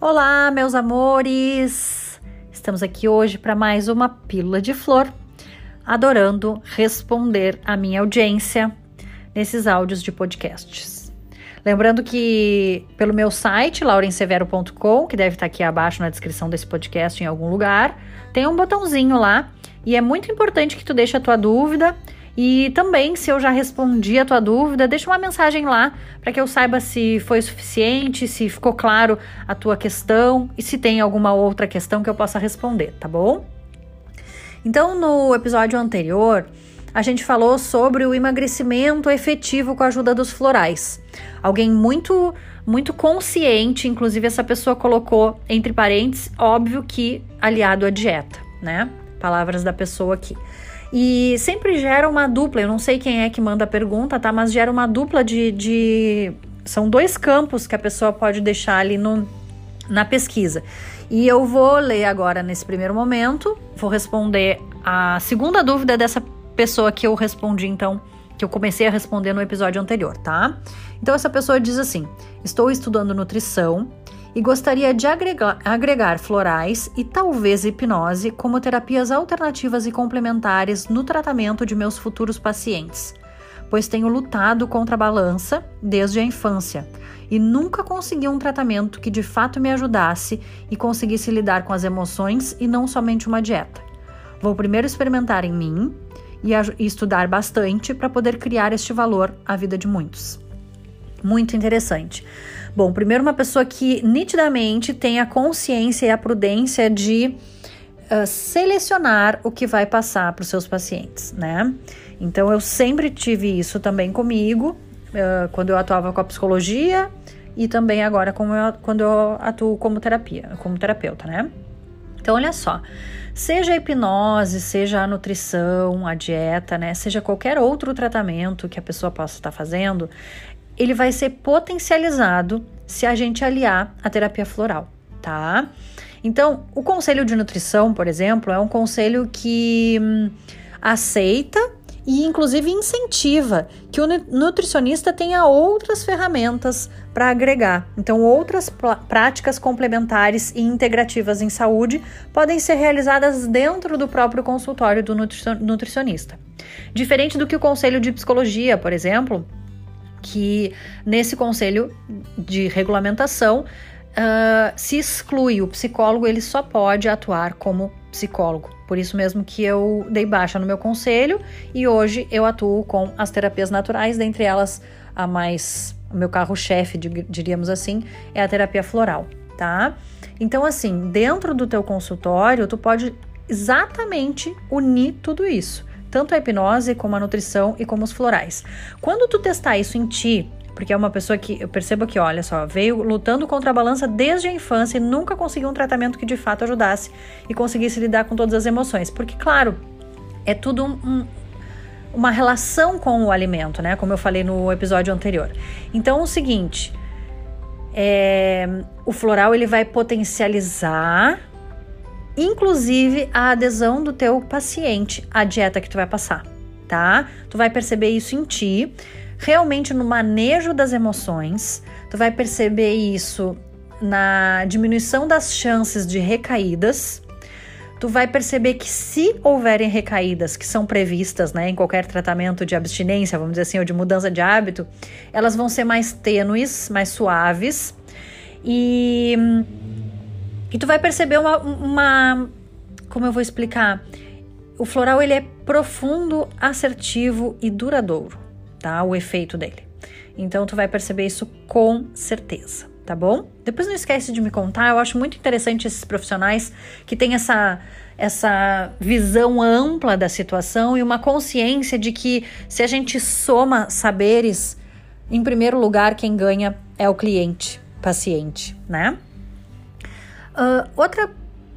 Olá, meus amores! Estamos aqui hoje para mais uma pílula de flor, adorando responder à minha audiência nesses áudios de podcasts. Lembrando que pelo meu site, laurensevero.com, que deve estar aqui abaixo na descrição desse podcast em algum lugar, tem um botãozinho lá e é muito importante que tu deixe a tua dúvida e também, se eu já respondi a tua dúvida, deixa uma mensagem lá para que eu saiba se foi suficiente, se ficou claro a tua questão e se tem alguma outra questão que eu possa responder, tá bom? Então, no episódio anterior, a gente falou sobre o emagrecimento efetivo com a ajuda dos florais. Alguém muito muito consciente, inclusive essa pessoa colocou entre parênteses, óbvio que aliado à dieta, né? Palavras da pessoa aqui. E sempre gera uma dupla, eu não sei quem é que manda a pergunta, tá? Mas gera uma dupla de. de... São dois campos que a pessoa pode deixar ali no, na pesquisa. E eu vou ler agora nesse primeiro momento, vou responder a segunda dúvida dessa pessoa que eu respondi, então, que eu comecei a responder no episódio anterior, tá? Então, essa pessoa diz assim: Estou estudando nutrição e gostaria de agregar, agregar florais e talvez hipnose como terapias alternativas e complementares no tratamento de meus futuros pacientes, pois tenho lutado contra a balança desde a infância e nunca consegui um tratamento que de fato me ajudasse e conseguisse lidar com as emoções e não somente uma dieta. Vou primeiro experimentar em mim e, e estudar bastante para poder criar este valor à vida de muitos. Muito interessante. Bom, primeiro, uma pessoa que nitidamente tem a consciência e a prudência de uh, selecionar o que vai passar para os seus pacientes, né? Então, eu sempre tive isso também comigo, uh, quando eu atuava com a psicologia e também agora eu, quando eu atuo como terapia, como terapeuta, né? Então, olha só, seja a hipnose, seja a nutrição, a dieta, né? Seja qualquer outro tratamento que a pessoa possa estar fazendo, ele vai ser potencializado se a gente aliar a terapia floral, tá? Então, o conselho de nutrição, por exemplo, é um conselho que hum, aceita e inclusive incentiva que o nutricionista tenha outras ferramentas para agregar. Então, outras práticas complementares e integrativas em saúde podem ser realizadas dentro do próprio consultório do nutricionista. Diferente do que o conselho de psicologia, por exemplo, que nesse conselho de regulamentação uh, se exclui o psicólogo, ele só pode atuar como psicólogo. Por isso mesmo que eu dei baixa no meu conselho e hoje eu atuo com as terapias naturais, dentre elas a mais o meu carro-chefe, diríamos assim, é a terapia floral, tá? Então assim, dentro do teu consultório, tu pode exatamente unir tudo isso tanto a hipnose como a nutrição e como os florais. Quando tu testar isso em ti, porque é uma pessoa que eu percebo que, olha só, veio lutando contra a balança desde a infância e nunca conseguiu um tratamento que de fato ajudasse e conseguisse lidar com todas as emoções. Porque, claro, é tudo um, um, uma relação com o alimento, né? Como eu falei no episódio anterior. Então, o seguinte. É, o floral ele vai potencializar inclusive a adesão do teu paciente à dieta que tu vai passar, tá? Tu vai perceber isso em ti, realmente no manejo das emoções, tu vai perceber isso na diminuição das chances de recaídas. Tu vai perceber que se houverem recaídas que são previstas, né, em qualquer tratamento de abstinência, vamos dizer assim, ou de mudança de hábito, elas vão ser mais tênues, mais suaves. E e tu vai perceber uma, uma como eu vou explicar? O floral ele é profundo, assertivo e duradouro, tá? O efeito dele. Então tu vai perceber isso com certeza, tá bom? Depois não esquece de me contar, eu acho muito interessante esses profissionais que têm essa essa visão ampla da situação e uma consciência de que se a gente soma saberes, em primeiro lugar quem ganha é o cliente, paciente, né? Uh, outra,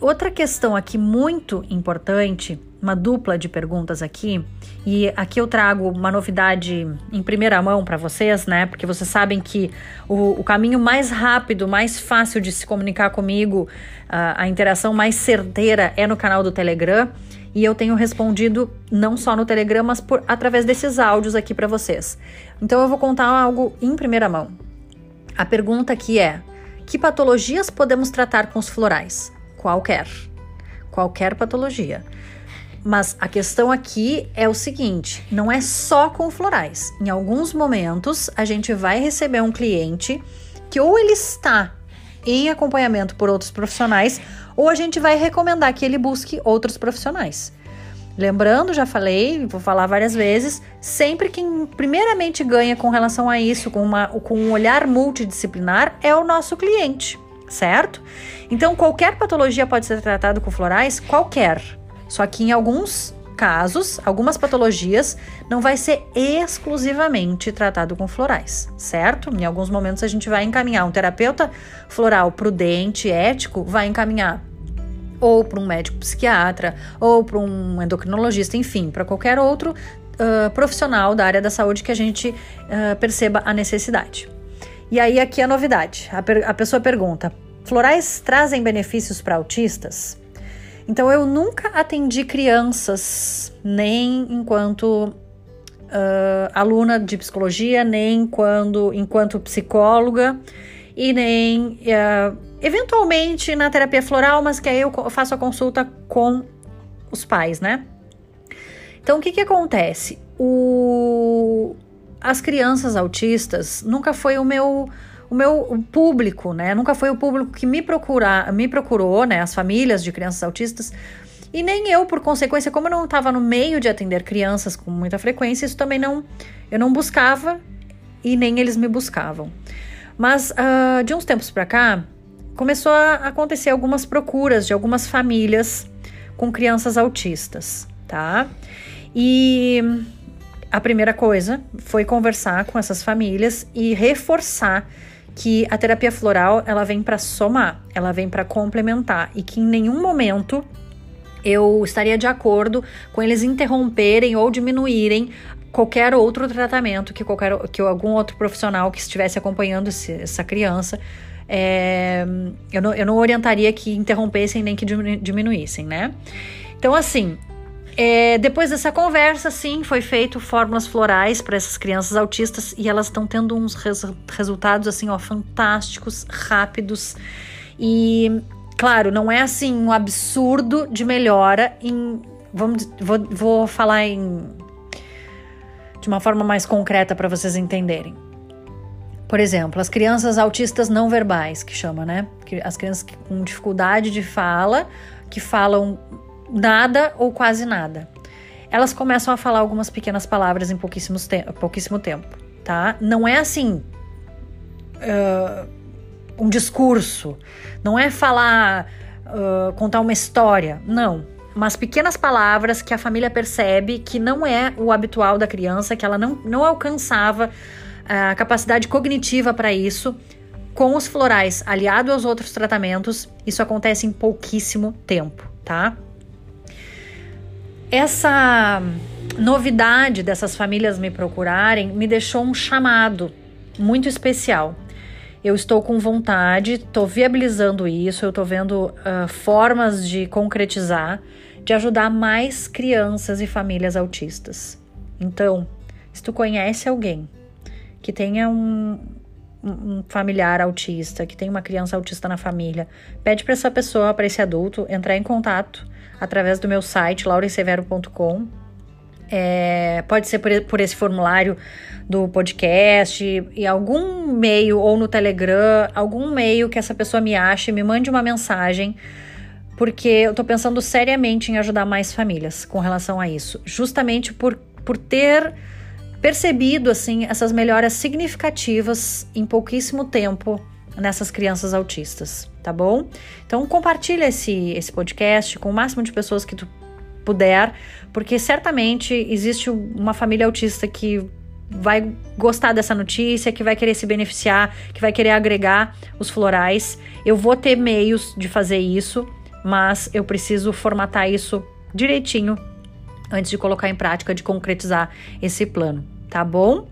outra questão aqui muito importante, uma dupla de perguntas aqui, e aqui eu trago uma novidade em primeira mão para vocês, né? Porque vocês sabem que o, o, caminho mais rápido, mais fácil de se comunicar comigo, uh, a interação mais certeira é no canal do Telegram. E eu tenho respondido não só no Telegram, mas por, através desses áudios aqui para vocês. Então eu vou contar algo em primeira mão. A pergunta aqui é: Que patologias podemos tratar com os florais? Qualquer. Qualquer patologia. Mas a questão aqui é o seguinte: não é só com florais. Em alguns momentos, a gente vai receber um cliente que ou ele está em acompanhamento por outros profissionais, ou a gente vai recomendar que ele busque outros profissionais. Lembrando, já falei, vou falar várias vezes, sempre quem primeiramente ganha com relação a isso, com, uma, com um olhar multidisciplinar, é o nosso cliente, certo? Então, qualquer patologia pode ser tratada com florais, qualquer. Só que em alguns casos, algumas patologias, não vai ser exclusivamente tratado com florais, certo? Em alguns momentos a gente vai encaminhar um terapeuta floral prudente, ético, vai encaminhar ou para um médico psiquiatra, ou para um endocrinologista, enfim, para qualquer outro uh, profissional da área da saúde que a gente uh, perceba a necessidade. E aí, aqui a novidade: a, a pessoa pergunta: florais trazem benefícios para autistas? Então, eu nunca atendi crianças, nem enquanto Uh, aluna de psicologia, nem quando, enquanto psicóloga e nem uh, eventualmente na terapia floral, mas que aí eu faço a consulta com os pais, né? Então, o que que acontece? O... As crianças autistas nunca foi o meu o meu público, né? Nunca foi o público que me procura, me procurou, né? As famílias de crianças autistas. E nem eu, por consequência, como eu não estava no meio de atender crianças com muita frequência, isso também não eu não buscava e nem eles me buscavam. Mas uh, de uns tempos para cá, começou a acontecer algumas procuras de algumas famílias com crianças autistas, tá? E a primeira coisa foi conversar com essas famílias e reforçar que a terapia floral ela vem para somar, ela vem para complementar e que em nenhum momento eu estaria de acordo com eles interromperem ou diminuírem qualquer outro tratamento que qualquer que algum outro profissional que estivesse acompanhando esse, essa criança é, eu, não, eu não orientaria que interrompessem nem que diminuíssem, né? Então, assim, é, depois dessa conversa, sim, foi feito fórmulas florais para essas crianças autistas e elas estão tendo uns res resultados assim, ó, fantásticos, rápidos e, claro, não é assim um absurdo de melhora em, vamos, vou, vou falar em de uma forma mais concreta para vocês entenderem. Por exemplo, as crianças autistas não verbais, que chama, né? As crianças com dificuldade de fala, que falam nada ou quase nada. Elas começam a falar algumas pequenas palavras em pouquíssimos te pouquíssimo tempo, tá? Não é assim. Uh, um discurso, não é falar, uh, contar uma história, não. Umas pequenas palavras que a família percebe que não é o habitual da criança, que ela não, não alcançava a capacidade cognitiva para isso. Com os florais aliado aos outros tratamentos, isso acontece em pouquíssimo tempo, tá? Essa novidade dessas famílias me procurarem me deixou um chamado muito especial. Eu estou com vontade, estou viabilizando isso, eu estou vendo uh, formas de concretizar, de ajudar mais crianças e famílias autistas. Então, se tu conhece alguém que tenha um, um familiar autista, que tem uma criança autista na família, pede para essa pessoa, para esse adulto, entrar em contato através do meu site, laurensevero.com. É, pode ser por, por, esse formulário do podcast, e algum meio, ou no Telegram, algum meio que essa pessoa me ache, me mande uma mensagem, porque eu tô pensando seriamente em ajudar mais famílias com relação a isso. Justamente por, por ter percebido assim essas melhoras significativas em pouquíssimo tempo nessas crianças autistas, tá bom? Então compartilha esse esse podcast com o máximo de pessoas que tu puder, porque certamente existe uma família autista que vai gostar dessa notícia, que vai querer se beneficiar, que vai querer agregar os florais. Eu vou ter meios de fazer isso, mas eu preciso formatar isso direitinho antes de colocar em prática, de concretizar esse plano tá bom?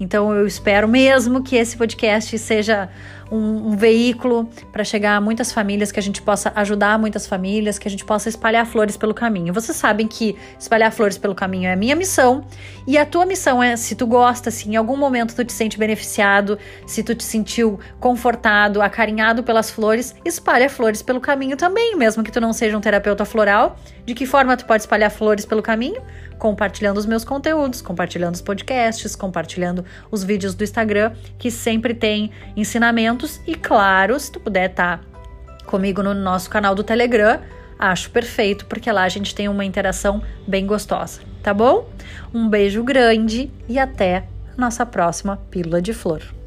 Então eu espero mesmo que esse podcast seja um, um veículo para chegar a muitas famílias, que a gente possa ajudar muitas famílias, que a gente possa espalhar flores pelo caminho. Vocês sabem que espalhar flores pelo caminho é a minha missão e a tua missão é, se tu gosta, se em algum momento tu te sente beneficiado, se tu te sentiu confortado, acarinhado pelas flores, espalha flores pelo caminho também, mesmo que tu não seja um terapeuta floral. De que forma tu pode espalhar flores pelo caminho? Compartilhando os meus conteúdos, compartilhando os podcasts, compartilhando os vídeos do Instagram, que sempre tem ensinamentos. E claro, se tu puder estar tá comigo no nosso canal do Telegram, acho perfeito, porque lá a gente tem uma interação bem gostosa, tá bom? Um beijo grande e até nossa próxima Pílula de Flor.